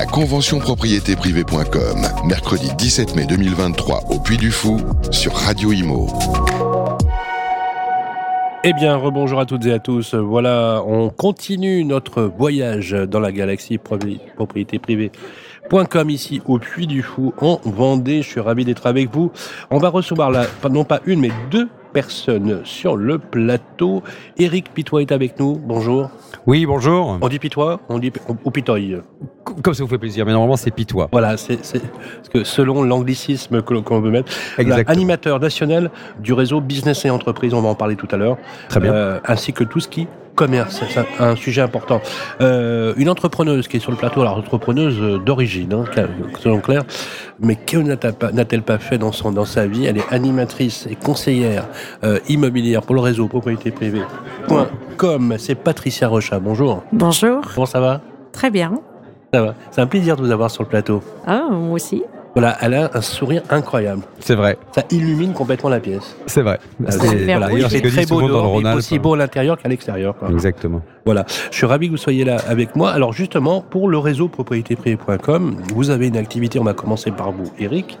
La convention propriété privée.com, mercredi 17 mai 2023 au Puy du Fou sur Radio Imo. Eh bien, rebonjour à toutes et à tous. Voilà, on continue notre voyage dans la galaxie propriété privée.com ici au Puy du Fou en Vendée. Je suis ravi d'être avec vous. On va recevoir là, non pas une, mais deux personnes sur le plateau. Eric Pitois est avec nous. Bonjour. Oui, bonjour. On dit Pitois On dit ou Pitoy Comme ça vous fait plaisir, mais normalement c'est Pitois. Voilà, c'est parce que selon l'anglicisme que l'on veut mettre, animateur national du réseau Business et Entreprise, on va en parler tout à l'heure. Très bien. Euh, ainsi que tout ce qui commerce, c'est un sujet important. Euh, une entrepreneuse qui est sur le plateau, alors entrepreneuse euh, d'origine, hein, selon Claire, mais que n'a-t-elle pas fait dans, son, dans sa vie? Elle est animatrice et conseillère euh, immobilière pour le réseau propriété privée. Comme c'est Patricia Rocha. Bonjour. Bonjour. Comment ça va? Très bien. Ça va. C'est un plaisir de vous avoir sur le plateau. Ah, moi aussi. Voilà, elle a un sourire incroyable. C'est vrai. Ça illumine complètement la pièce. C'est vrai. Ah, c'est très beau aussi beau à l'intérieur qu'à l'extérieur. Exactement. Voilà. Je suis ravi que vous soyez là avec moi. Alors justement, pour le réseau propriétéprivée.com, vous avez une activité, on va commencer par vous, Eric,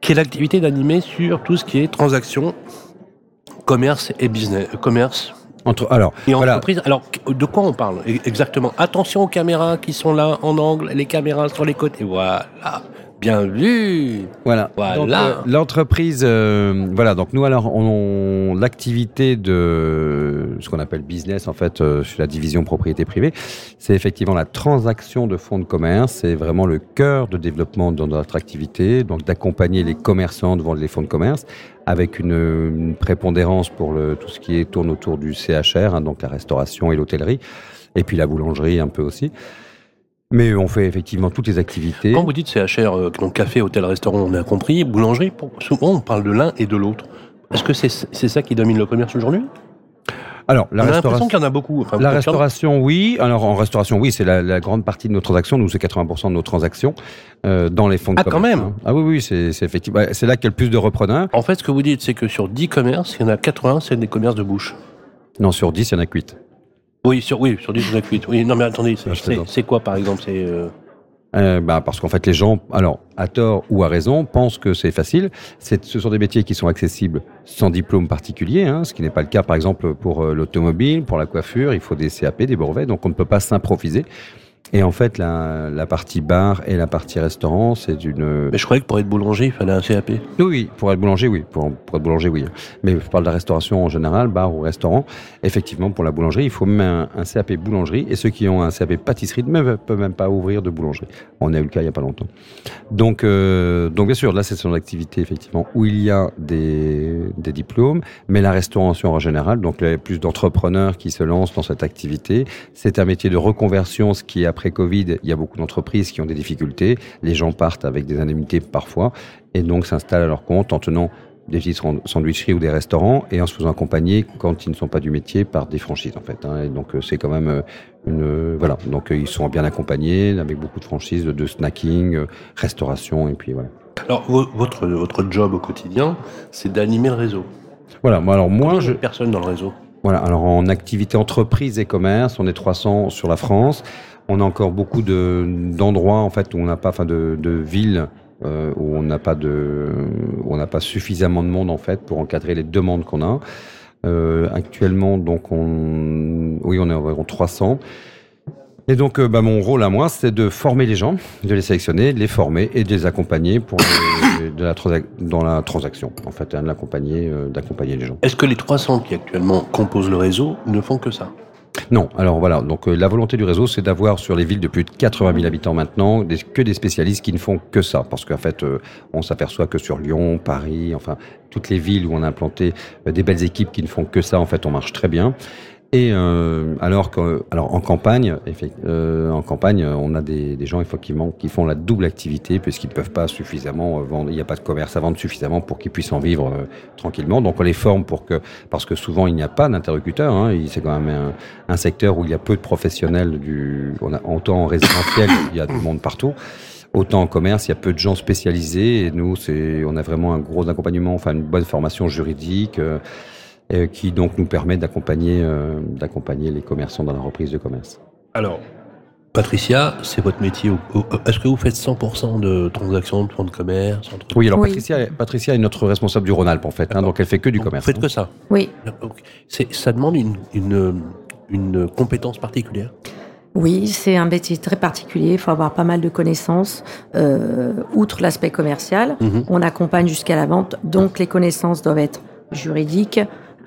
qui est l'activité d'animer sur tout ce qui est transactions, commerce et business. Euh, commerce, entre, alors, et entreprise. Alors, de quoi on parle exactement? Attention aux caméras qui sont là en angle, les caméras sur les côtés. Voilà. Bien vu. Voilà. voilà. Euh, l'entreprise, euh, voilà. Donc nous alors, on, l'activité de ce qu'on appelle business en fait euh, sur la division propriété privée, c'est effectivement la transaction de fonds de commerce. C'est vraiment le cœur de développement de notre activité, donc d'accompagner les commerçants devant les fonds de commerce avec une, prépondérance pour le, tout ce qui est, tourne autour du CHR, hein, donc la restauration et l'hôtellerie, et puis la boulangerie un peu aussi. Mais on fait effectivement toutes les activités. Quand vous dites CHR, euh, donc café, hôtel, restaurant, on a compris, boulangerie, souvent on parle de l'un et de l'autre. Est-ce que c'est ça qui domine le commerce aujourd'hui? Alors, la restauration. qu'il y en a beaucoup. la restauration, oui. Alors, en restauration, oui, c'est la, grande partie de nos transactions. Nous, c'est 80% de nos transactions euh, dans les fonds de ah, quand même hein. Ah oui, oui, c'est effectivement. C'est là qu'il y a le plus de repreneurs. En fait, ce que vous dites, c'est que sur 10 commerces, il y en a 80, c'est des commerces de bouche. Non, sur 10, il y en a 8. Oui, sur, oui, sur 10 8. Oui, non, mais attendez, c'est quoi par exemple C'est. Euh, euh, bah, parce qu'en fait, les gens, alors à tort ou à raison, pensent que c'est facile. Ce sont des métiers qui sont accessibles sans diplôme particulier, hein, ce qui n'est pas le cas, par exemple, pour euh, l'automobile, pour la coiffure. Il faut des CAP, des brevets, donc on ne peut pas s'improviser. Et en fait, la, la, partie bar et la partie restaurant, c'est une. Mais je croyais que pour être boulanger, il fallait un CAP. Oui, pour être boulanger, oui. Pour, pour, être boulanger, oui. Mais je parle de la restauration en général, bar ou restaurant. Effectivement, pour la boulangerie, il faut même un, CAP boulangerie. Et ceux qui ont un CAP pâtisserie ne peuvent même pas ouvrir de boulangerie. On a eu le cas il n'y a pas longtemps. Donc, euh, donc bien sûr, là, c'est son activité, effectivement, où il y a des, des diplômes. Mais la restauration en général, donc il y a plus d'entrepreneurs qui se lancent dans cette activité. C'est un métier de reconversion, ce qui est après Covid, il y a beaucoup d'entreprises qui ont des difficultés. Les gens partent avec des indemnités parfois et donc s'installent à leur compte en tenant des petites sandwicheries ou des restaurants et en se faisant accompagner quand ils ne sont pas du métier par des franchises en fait. Hein. Et donc euh, c'est quand même euh, une euh, voilà. Donc ils sont bien accompagnés avec beaucoup de franchises de snacking, restauration et puis voilà. Alors votre votre job au quotidien, c'est d'animer le réseau. Voilà. Moi alors moi je personne dans le réseau? Voilà. Alors en activité entreprise et commerce, on est 300 sur la France. On a encore beaucoup d'endroits en fait où on n'a pas, enfin de, de villes euh, où on n'a pas de, on n'a pas suffisamment de monde en fait pour encadrer les demandes qu'on a. Euh, actuellement, donc on, oui, on est environ 300. Et donc, euh, bah, mon rôle à moi, c'est de former les gens, de les sélectionner, de les former et de les accompagner pour de la dans la transaction. En fait, hein, d'accompagner les gens. Est-ce que les 300 qui actuellement composent le réseau ne font que ça? Non, alors voilà, donc euh, la volonté du réseau, c'est d'avoir sur les villes de plus de 80 000 habitants maintenant que des spécialistes qui ne font que ça, parce qu'en fait, euh, on s'aperçoit que sur Lyon, Paris, enfin toutes les villes où on a implanté euh, des belles équipes qui ne font que ça, en fait, on marche très bien. Et euh, alors que, alors en campagne, euh, en campagne, on a des, des, gens effectivement qui font la double activité puisqu'ils ne peuvent pas suffisamment euh, vendre. Il n'y a pas de commerce à vendre suffisamment pour qu'ils puissent en vivre euh, tranquillement. Donc on les forme pour que, parce que souvent il n'y a pas d'interlocuteur. Hein, c'est quand même un, un, secteur où il y a peu de professionnels. Du, on a, autant en résidentiel, il y a du monde partout. Autant en commerce, il y a peu de gens spécialisés. Et nous, c'est, on a vraiment un gros accompagnement, enfin une bonne formation juridique. Euh, qui donc nous permet d'accompagner euh, d'accompagner les commerçants dans la reprise de commerce. Alors, Patricia, c'est votre métier. Est-ce que vous faites 100% de transactions de fonds de commerce Oui, alors Patricia, Patricia est notre responsable du Rhône-Alpes en fait, hein, donc elle fait que du commerce. Vous faites hein. que ça Oui. Ça demande une, une, une compétence particulière? Oui, c'est un métier très particulier. Il faut avoir pas mal de connaissances. Euh, outre l'aspect commercial, Mhm. on accompagne jusqu'à la vente. Donc, les connaissances doivent être juridiques,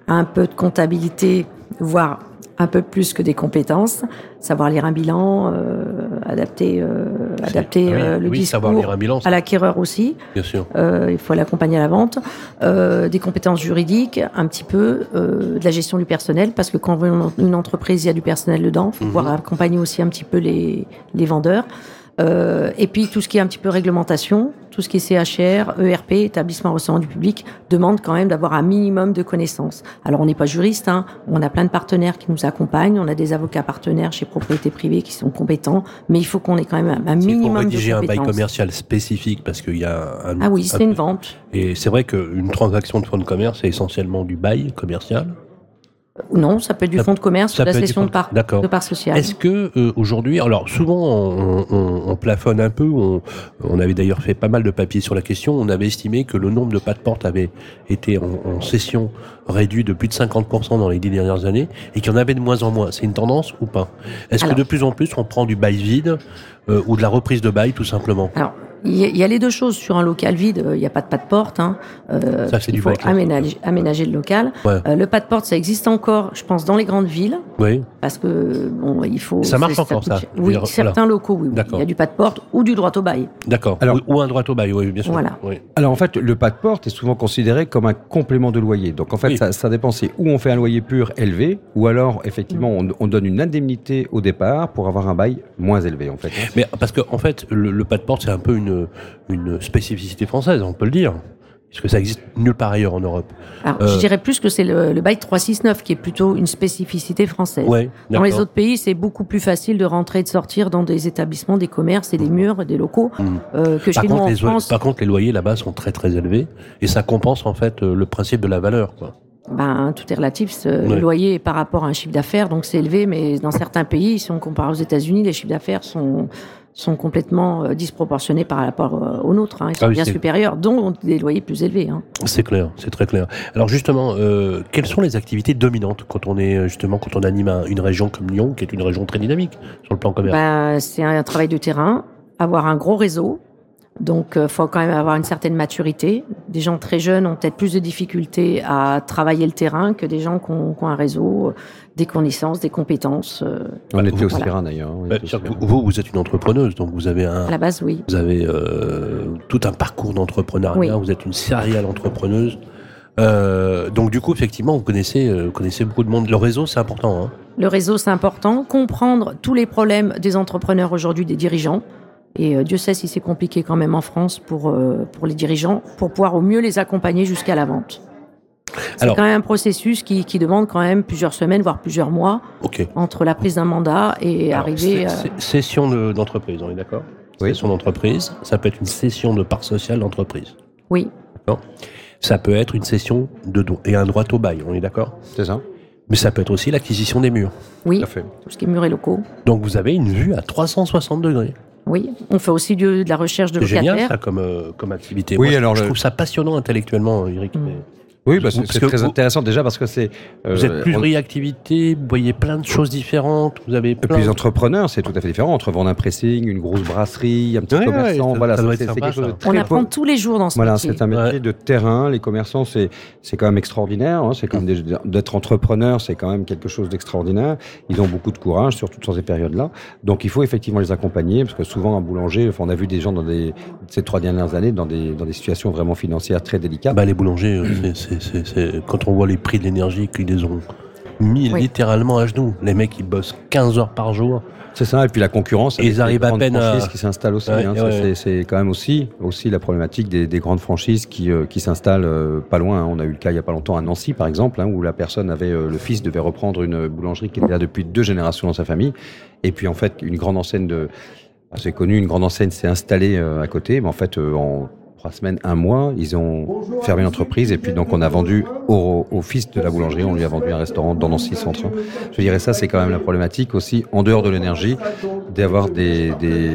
un peu de comptabilité, voire un peu plus que des compétences. Savoir lire un bilan, euh, adapter, euh, adapter Ah oui, euh, le oui, savoir discours lire un bilan, à l'acquéreur aussi. bien sûr. Euh, il faut l'accompagner à la vente, euh, des compétences juridiques, un petit peu euh, de la gestion du personnel, parce que quand on une entreprise, il y a du personnel dedans, il faut Mhm. pouvoir accompagner aussi un petit peu les, les vendeurs. Euh, et puis tout ce qui est un petit peu réglementation, tout ce qui est CHR, ERP, établissement recevant du public, demande quand même d'avoir un minimum de connaissances. Alors on n'est pas juriste, hein, on a plein de partenaires qui nous accompagnent, on a des avocats partenaires chez propriété privée qui sont compétents, mais il faut qu'on ait quand même un, C'est pour minimum de rédiger un bail compétences. commercial spécifique parce qu'il y a un. Ah oui, un- c'est une vente. Et c'est vrai qu'une transaction de fonds de commerce, c'est essentiellement du bail commercial. Non, ça peut être du Ça- fonds de commerce ou de la cession de de- part, D'accord. de part sociale. Est-ce que euh, aujourd'hui, alors souvent on, on- on plafonne un peu, on, on avait d'ailleurs fait pas mal de papiers sur la question, on avait estimé que le nombre de pas de porte avait été en, en session réduit de plus de 50% dans les dix dernières années et qu'il y en avait de moins en moins. C'est une tendance ou pas? Est-ce que de plus en plus on prend du bail vide euh, ou de la reprise de bail tout simplement? Alors, il y, a- il y a les deux choses. Sur un local vide, euh, il n'y a pas de pas de porte. Hein. Euh, Ça, c'est du faut aménager, aménager le local. Ouais. Euh, le pas de porte, ça existe encore, je pense, dans les grandes villes, Oui, parce que bon, il faut. Ça marche c'est- encore, coûte ça. Oui, dire, certains locaux, oui. Il y a du pas de porte ou du droit au bail. d'accord. Alors- ou, ou un droit au bail, oui, bien sûr. Voilà. Oui. Alors en fait, le pas de porte est souvent considéré comme un complément de loyer. Donc en fait, Oui. ça, ça dépend. C'est où on fait un loyer pur élevé, ou alors effectivement on, on donne une indemnité au départ pour avoir un bail moins élevé en fait. hein. Mais parce que en fait, le, le pas de porte, c'est un peu une, une spécificité française, on peut le dire. Parce que ça existe nulle part ailleurs en Europe. Alors, Euh. je dirais plus que c'est le, le bail 369 qui est plutôt une spécificité française. Ouais, Dans les autres pays, c'est beaucoup plus facile de rentrer et de sortir dans des établissements, des commerces et des murs, des locaux, Mhm. euh, que Par chez nous contre, en les, France. par contre, les loyers là-bas sont très très élevés et ça compense en fait euh, le principe de la valeur. Quoi. Ben, tout est relatif. Ce- Ouais. Le loyer est par rapport à un chiffre d'affaires, donc c'est élevé, mais dans certains pays, si on compare aux États-Unis, les chiffres d'affaires sont sont complètement euh, disproportionnés par rapport euh, aux nôtres. Hein. Ils sont Ah oui, bien supérieurs, dont des loyers plus élevés. Hein. C'est clair, c'est très clair. Alors justement, euh, quelles sont les activités dominantes quand on est justement quand on anime un- une région comme Lyon, qui est une région très dynamique sur le plan commercial? Ben, c'est un travail de terrain, avoir un gros réseau. Donc, il faut quand même avoir une certaine maturité. Des gens très jeunes ont peut-être plus de difficultés à travailler le terrain que des gens qui ont, qui ont un réseau, euh, des connaissances, des compétences. euh, On était au voilà. terrain d'ailleurs. Bah, vous, vous êtes une entrepreneuse, donc vous avez un, À la base, oui. Vous avez euh, tout un parcours d'entrepreneuriat, Oui. vous êtes une serial entrepreneuse. Euh, donc du coup, effectivement, vous connaissez, euh, vous connaissez beaucoup de monde. Le réseau, c'est important. Hein. Le réseau, c'est important. Comprendre tous les problèmes des entrepreneurs aujourd'hui, des dirigeants. Et euh, Dieu sait si c'est compliqué quand même en France pour, euh, pour les dirigeants, pour pouvoir au mieux les accompagner jusqu'à la vente. C'est Alors- quand même un processus qui, qui demande quand même plusieurs semaines, voire plusieurs mois, entre la prise d'un mandat et Alors, arriver... c'est- euh, de- d'entreprise, on est d'accord? Oui. Session d'entreprise, ça peut être une session de part sociale d'entreprise. Oui, Ça peut être une session de do- et un droit au bail, on est d'accord? C'est ça. Mais ça peut être aussi l'acquisition des murs. oui, Tout à fait. tout ce qui est murs et locaux. Donc vous avez une vue à 360 degrés. Oui, on fait aussi de, de la recherche de C'est génial locataires. ça comme, euh, comme activité. Oui, Moi, alors je trouve ça passionnant intellectuellement, Eric. Mm. mais- Oui, bah, c'est très vous- intéressant déjà parce que c'est. Vous euh, êtes plus on- activité, vous voyez plein de choses différentes, vous avez Et plein puis les entrepreneurs, c'est tout à fait différent entre vendre un pressing, une grosse brasserie, un petit Ouais, commerçant. ça- voilà, ça doit c'est être c'est sympa, quelque chose de ça. très On apprend tous les jours dans ce Voilà, métier. c'est un métier Ouais. de terrain. Les commerçants, c'est c'est quand même extraordinaire. hein. C'est quand même d'être entrepreneur, c'est quand même quelque chose d'extraordinaire. Ils ont beaucoup de courage, surtout dans ces périodes-là. Donc, il faut effectivement les accompagner, parce que souvent un boulanger, enfin, on a vu des gens dans des ces trois dernières années dans des dans des situations vraiment financières très délicates. Bah, les boulangers, euh, c'est- c'est- c'est- c'est- quand on voit les prix de l'énergie qu'ils les ont mis Oui. littéralement à genoux. Les mecs, ils bossent 15 heures par jour. C'est ça, et puis la concurrence. Et ils les arrivent à grandes peine à- franchises qui s'installent aussi. Ouais, hein. ouais, Ça, ouais. c'est- C'est quand même aussi, aussi la problématique des, des grandes franchises qui, euh, qui s'installent euh, pas loin. hein. On a eu le cas il y a pas longtemps à Nancy, par exemple, hein, où la personne avait, euh, le fils devait reprendre une boulangerie qui était là depuis deux générations dans sa famille. Et puis, en fait, une grande enseigne de, assez connue, une grande enseigne s'est installée euh, à côté. Mais en fait, euh, en trois semaines, un mois, ils ont fermé l'entreprise et puis donc on a vendu au, au, fils de la boulangerie, on lui a vendu un restaurant dans Nancy Centre. Je dirais ça, c'est quand même la problématique aussi, en dehors de l'énergie, d'avoir des, des,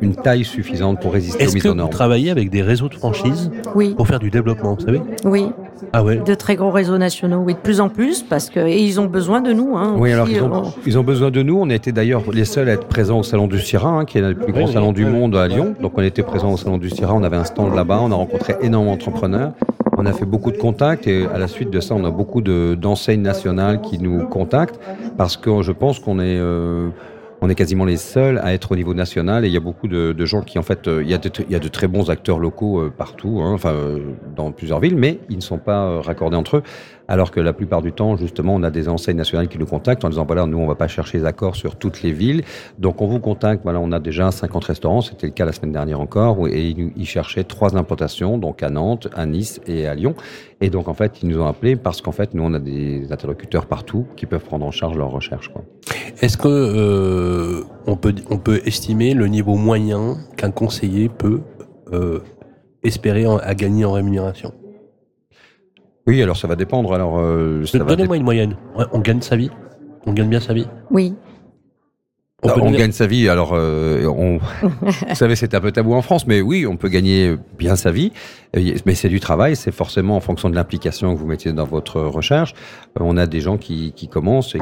une taille suffisante pour résister aux mises aux normes. Est-ce que vous travaillez avec des réseaux de franchise oui. pour faire du développement, vous savez? Oui. Ah ouais. De très gros réseaux nationaux, oui, de plus en plus, parce que et ils ont besoin de nous. Hein, oui, aussi, alors ils ont, on- ils ont besoin de nous. On a été d'ailleurs les seuls à être présents au salon du Syrah, hein, qui est le plus grand Oui, salon oui, du oui. monde à Lyon. Donc on était présents au salon du Syrah, on avait un stand là-bas, on a rencontré énormément d'entrepreneurs. On a fait beaucoup de contacts et à la suite de ça, on a beaucoup de- d'enseignes nationales qui nous contactent parce que je pense qu'on est euh, est quasiment les seuls à être au niveau national et il y a beaucoup de, de gens qui en fait euh, il y a de, il y a de très bons acteurs locaux euh, partout hein, enfin dans plusieurs villes mais ils ne sont pas raccordés entre eux alors que la plupart du temps justement on a des enseignes nationales qui nous contactent en disant voilà nous on va pas chercher les accords sur toutes les villes. Donc on vous contacte. Voilà on a déjà 50 restaurants. C'était le cas la semaine dernière encore. Et ils, cherchaient trois implantations donc à Nantes à Nice et à Lyon. Et donc en fait ils nous ont appelés parce qu'en fait nous on a des interlocuteurs partout qui peuvent prendre en charge leurs recherches. Est-ce que euh, on peut on peut estimer le niveau moyen qu'un conseiller peut euh, espérer à gagner en rémunération? Oui, alors ça va dépendre. Alors, euh, ça va Donnez-moi une moyenne. Ouais, On gagne sa vie? On gagne bien sa vie? Oui. On On, peut donner- gagne sa vie. Alors, euh, on, vous savez, c'est un peu tabou en France, mais oui, on peut gagner bien sa vie. Euh, Mais c'est du travail. C'est forcément en fonction de l'implication que vous mettez dans votre recherche. Euh, On a des gens qui, qui commencent et,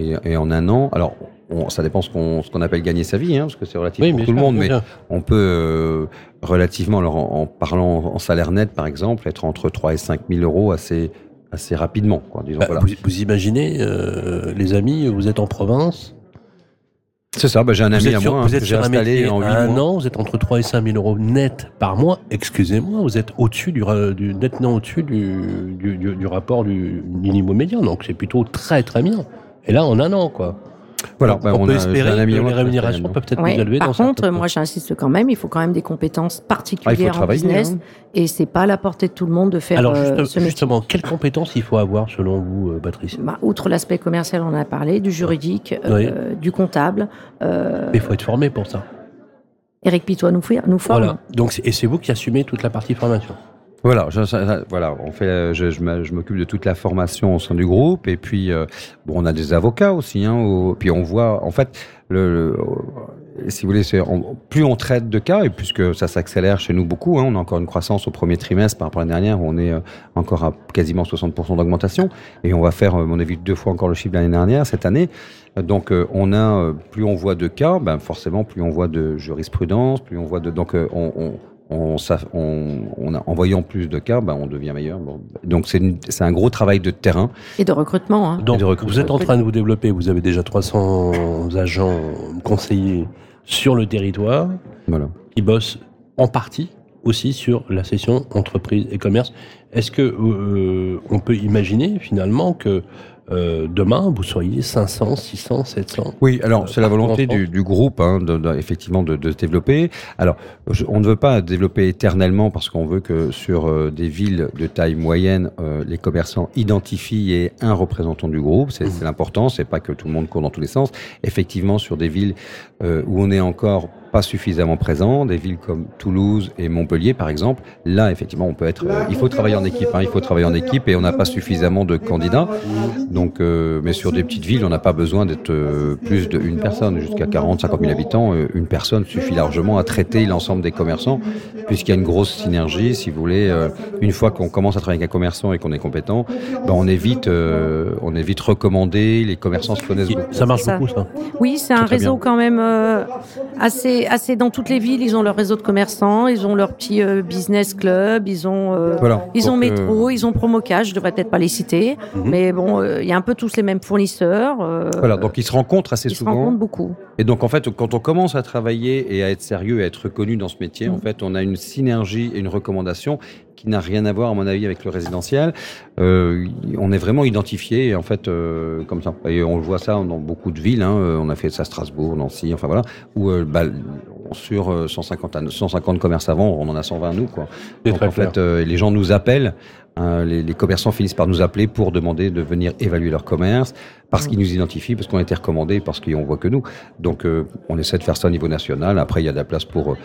et, et en un an. Alors, on, ça dépend ce qu'on, qu'on appelle gagner sa vie, hein, parce que c'est relatif Oui, pour bien tout le monde. bien Mais sûr. on peut euh, relativement, alors en, en parlant en salaire net, par exemple, être entre 3 et 5 000 euros assez assez rapidement. Quoi, disons, Bah, voilà. vous, vous imaginez, euh, les amis, vous êtes en province, C'est ça. Bah, j'ai un ami à sur, moi vous que êtes j'ai sur un installé en à 8 un mois. an, vous êtes entre 3 et 5 000 euros net par mois. Excusez-moi, vous êtes au-dessus du, du nettement au-dessus du, du- du rapport du minimum médian, donc c'est plutôt très très bien. Et là, en un an, quoi. Voilà, bah, on, on peut a- espérer un ami que les rémunérations peuvent être Ouais. plus élevées. Par dans contre, moi j'insiste quand même, il faut quand même des compétences Ah, particulières en travailler. business hein. et c'est pas à la portée de tout le monde de faire Alors euh, juste- ce métier. justement, quelles compétences il faut avoir selon vous, euh, Patrice? Bah, outre l'aspect commercial, on en a parlé, du juridique, euh, du comptable. euh, Il faut être formé pour ça. Eric Pitois nous, nous forme. Voilà. Donc, et c'est vous qui assumez toute la partie formation. Voilà, je, voilà, on fait, euh, je, m'occupe de toute la formation au sein du groupe et puis euh, bon, on a des avocats aussi, hein, puis on voit, en fait, euh, si vous voulez, on- plus on traite de cas et puisque ça s'accélère chez nous beaucoup, hein, on a encore une croissance au premier trimestre par rapport à l'année dernière, où on est encore à quasiment 60% d'augmentation et on va faire, à mon avis, deux fois encore le chiffre de l'année dernière cette année. Donc on a, plus on voit de cas, ben forcément plus on voit de jurisprudence, plus on voit de, donc on, on on, ça- on, on a, en voyant plus de cas, ben, on devient meilleur. Bon. Donc c'est un gros travail de terrain. Et de recrutement. hein. Donc, de recrutement. vous êtes en train de vous développer. Vous avez déjà 300 agents conseillers sur le territoire Voilà. qui bossent en partie aussi sur la session entreprise et commerce. Est-ce que euh, on peut imaginer finalement que euh, demain vous soyez 500, 600, 700 Oui, alors Euh, c'est la volonté du, du groupe, hein, de, de- effectivement, de, de se développer. Alors, je- on ne veut pas développer éternellement parce qu'on veut que sur euh, des villes de taille moyenne, euh, les commerçants identifient et un représentant du groupe. C'est c'est l'important. C'est pas que tout le monde court dans tous les sens. Effectivement, sur des villes où on est encore pas suffisamment présent, des villes comme Toulouse et Montpellier, par exemple, là, effectivement, on peut être. euh, il faut travailler en équipe. Hein, il faut travailler en équipe et on n'a pas suffisamment de candidats. Donc, euh, mais sur des petites villes, on n'a pas besoin d'être euh, plus d'une personne, jusqu'à 40, 50 000 habitants. euh, une personne suffit largement à traiter l'ensemble des commerçants, puisqu'il y a une grosse synergie, si vous voulez. euh, une fois qu'on commence à travailler avec un commerçant et qu'on est compétent, ben on est vite, euh, on est vite recommandé. Les commerçants se connaissent beaucoup. Ça marche beaucoup ça. Oui, c'est un réseau bien. quand même euh, assez, assez dans toutes les villes. Ils ont leur réseau de commerçants, ils ont leur petit euh, business club, ils ont, euh, Voilà. ils ont Donc, euh, métro, ils ont Promocash. Je devrais peut-être pas les citer, Mhm. mais bon, il y a un peu tous les mêmes fournisseurs. Voilà, donc ils se rencontrent assez ils se souvent. rencontrent beaucoup. Et donc en fait, quand on commence à travailler et à être sérieux et à être reconnu dans ce métier, en Mm. fait, on a une synergie et une recommandation qui n'a rien à voir, à mon avis, avec le résidentiel. Euh, on est vraiment identifié, et en fait, euh, comme ça. Et on le voit ça dans beaucoup de villes. Hein. Euh, On a fait ça à Strasbourg, Nancy, enfin voilà, où euh, bah, sur euh, 150, à- 150 commerces avant, on en a 120 nous, quoi. C'est Donc très en fait, euh, les gens nous appellent. hein, les, les commerçants finissent par nous appeler pour demander de venir évaluer leur commerce parce qu'ils nous identifient, parce qu'on a été recommandés, parce qu'on voit que nous. Donc, euh, on essaie de faire ça au niveau national. Après, il y a de la place pour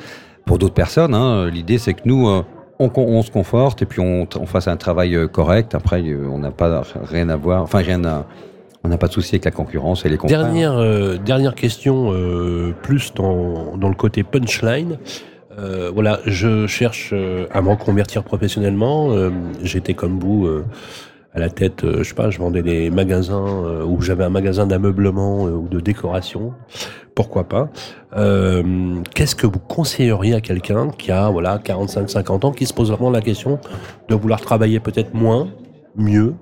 pour d'autres personnes. Hein. L'idée, c'est que nous, euh, on, on, se conforte et puis on, on fasse un travail euh, correct. Après, euh, on n'a pas rien à voir, enfin rien à, on n'a pas de souci avec la concurrence et les confrères. Dernière, euh, dernière question, euh, plus dans, dans le côté punchline. Euh, voilà, je cherche euh, à me reconvertir professionnellement. J'étais comme vous à la tête, euh, je sais pas, je vendais des magasins euh, où j'avais un magasin d'ameublement euh, ou de décoration. Pourquoi pas Euh, Qu'est-ce que vous conseilleriez à quelqu'un qui a voilà 45-50 ans, qui se pose vraiment la question de vouloir travailler peut-être moins, mieux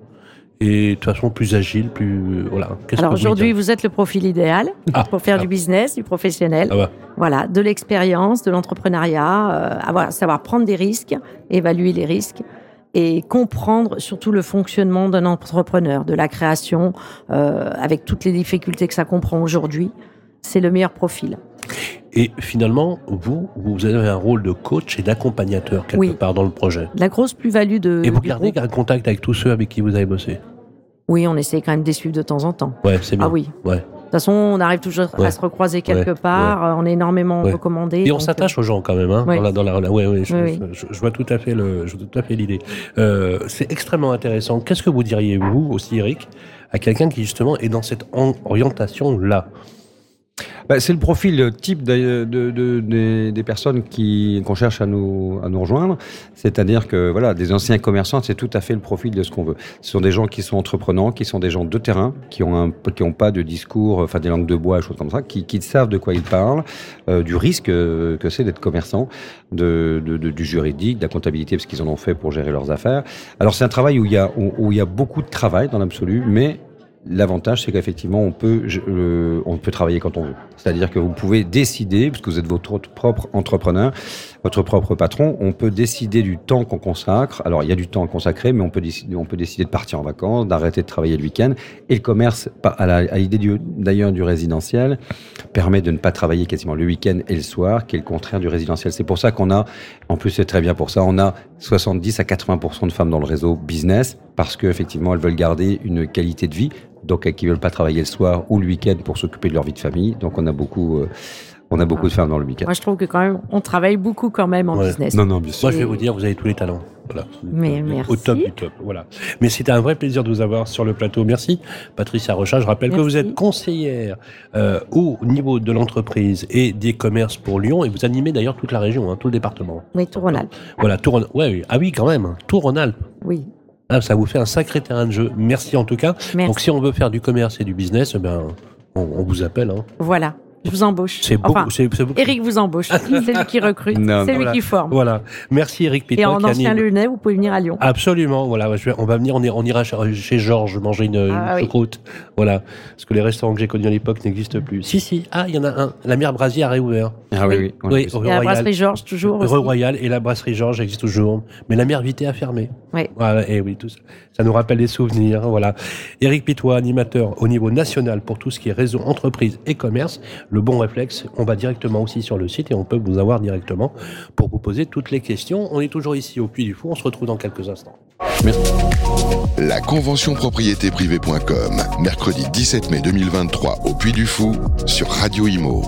et de toute façon plus agile, plus voilà. Alors vous aujourd'hui, vous êtes le profil idéal Ah, pour faire ah. du business, du professionnel. Ah. Voilà, de l'expérience, de l'entrepreneuriat, euh, avoir, savoir prendre des risques, évaluer les risques et comprendre surtout le fonctionnement d'un entrepreneur, de la création, euh, avec toutes les difficultés que ça comprend aujourd'hui. C'est le meilleur profil. Et finalement, vous, vous avez un rôle de coach et d'accompagnateur quelque Oui. part dans le projet. La grosse plus-value de. Et vous gardez groupe- un contact avec tous ceux avec qui vous avez bossé? Oui, on essaie quand même de les suivre de temps en temps. Ouais, c'est bien. Ah oui. Ouais. De toute façon, on arrive toujours Ouais. à se recroiser quelque Ouais. part. euh, On est énormément recommandé. Et on donc, euh, s'attache aux gens quand même, hein, dans la, dans la, ouais, ouais, je, Oui, oui. je- je vois tout à fait le, je vois tout à fait l'idée. Euh, c'est extrêmement intéressant. Qu'est-ce que vous diriez vous aussi, Eric, à quelqu'un qui justement est dans cette orientation là Bah, c'est le profil type de, de- de- des- des personnes qu'on cherche à nous à nous rejoindre. C'est-à-dire que voilà, des anciens commerçants, c'est tout à fait le profil de ce qu'on veut. Ce sont des gens qui sont entreprenants, qui sont des gens de terrain, qui ont qui pas de discours, enfin des langues de bois, choses comme ça, qui, qui savent de quoi ils parlent, euh, du risque euh, que c'est d'être commerçant, de, du juridique, de la comptabilité, parce qu'ils en ont fait pour gérer leurs affaires. Alors c'est un travail où il y a où il y a beaucoup de travail dans l'absolu, mais L'avantage, c'est qu'effectivement, on peut, euh, on peut travailler quand on veut. C'est-à-dire que vous pouvez décider, puisque vous êtes votre propre entrepreneur, votre propre patron, on peut décider du temps qu'on consacre. Alors, il y a du temps à consacrer, mais on peut décider, on peut décider de partir en vacances, d'arrêter de travailler le week-end. Et le commerce, à l'idée d'ailleurs du résidentiel, permet de ne pas travailler quasiment le week-end et le soir, qui est le contraire du résidentiel. C'est pour ça qu'on a, en plus c'est très bien pour ça, on a 70 à 80% de femmes dans le réseau business, parce qu'effectivement elles veulent garder une qualité de vie, donc euh, qui veulent pas travailler le soir ou le week-end pour s'occuper de leur vie de famille. Donc on a beaucoup, euh, on a beaucoup de femmes dans le week-end. Moi, je trouve que quand même, on travaille beaucoup quand même en Ouais. business. Non, non, bien sûr. Moi, je vais vous dire, vous avez tous les talents. Voilà. Mais Au top du top. Voilà. Mais c'était un vrai plaisir de vous avoir sur le plateau. Merci, Patricia Rochat. Je rappelle que vous êtes conseillère euh, au niveau de l'entreprise et des commerces pour Lyon et vous animez d'ailleurs toute la région, hein, tout le département. Oui, tout Ronald. Voilà, tout Rhône- ouais, oui. Ah oui, quand même. Tout Rhône-Alpes. Oui. Ah, ça vous fait un sacré terrain de jeu. Merci en tout cas. Merci. Donc si on veut faire du commerce et du business, eh ben, on, on vous appelle. Hein. Voilà. Je vous embauche. C'est beaucoup. Enfin, c'est-. Eric vous embauche. c'est lui qui recrute. C'est lui voilà. qui forme. Voilà. Merci Eric Pitois. Et en ancien lyonnais, vous pouvez venir à Lyon. Absolument, voilà. Je vais- on va venir, on, est- on ira chez- Georges manger une, Ah une oui. choucroute. Voilà. Parce que les restaurants que j'ai connus à l'époque n'existent plus. Si, si. Ah, il y en a un. La Mère Brasier a réouvert. Ah oui, Et la brasserie Georges, toujours. Rue aussi. Royal et la brasserie Georges existe toujours. Mais la Mère Vité a fermé. Oui. Voilà, et oui, tout ça. Ça nous rappelle des souvenirs. Voilà. Éric Pitois, animateur au niveau national pour tout ce qui est réseau entreprise et commerce. Le bon réflexe, on va directement aussi sur le site et on peut vous avoir directement pour vous poser toutes les questions. On est toujours ici au Puy du Fou. On se retrouve dans quelques instants. La convention propriété privée.com, mercredi 17 mai 2023 au Puy du Fou sur Radio Imo.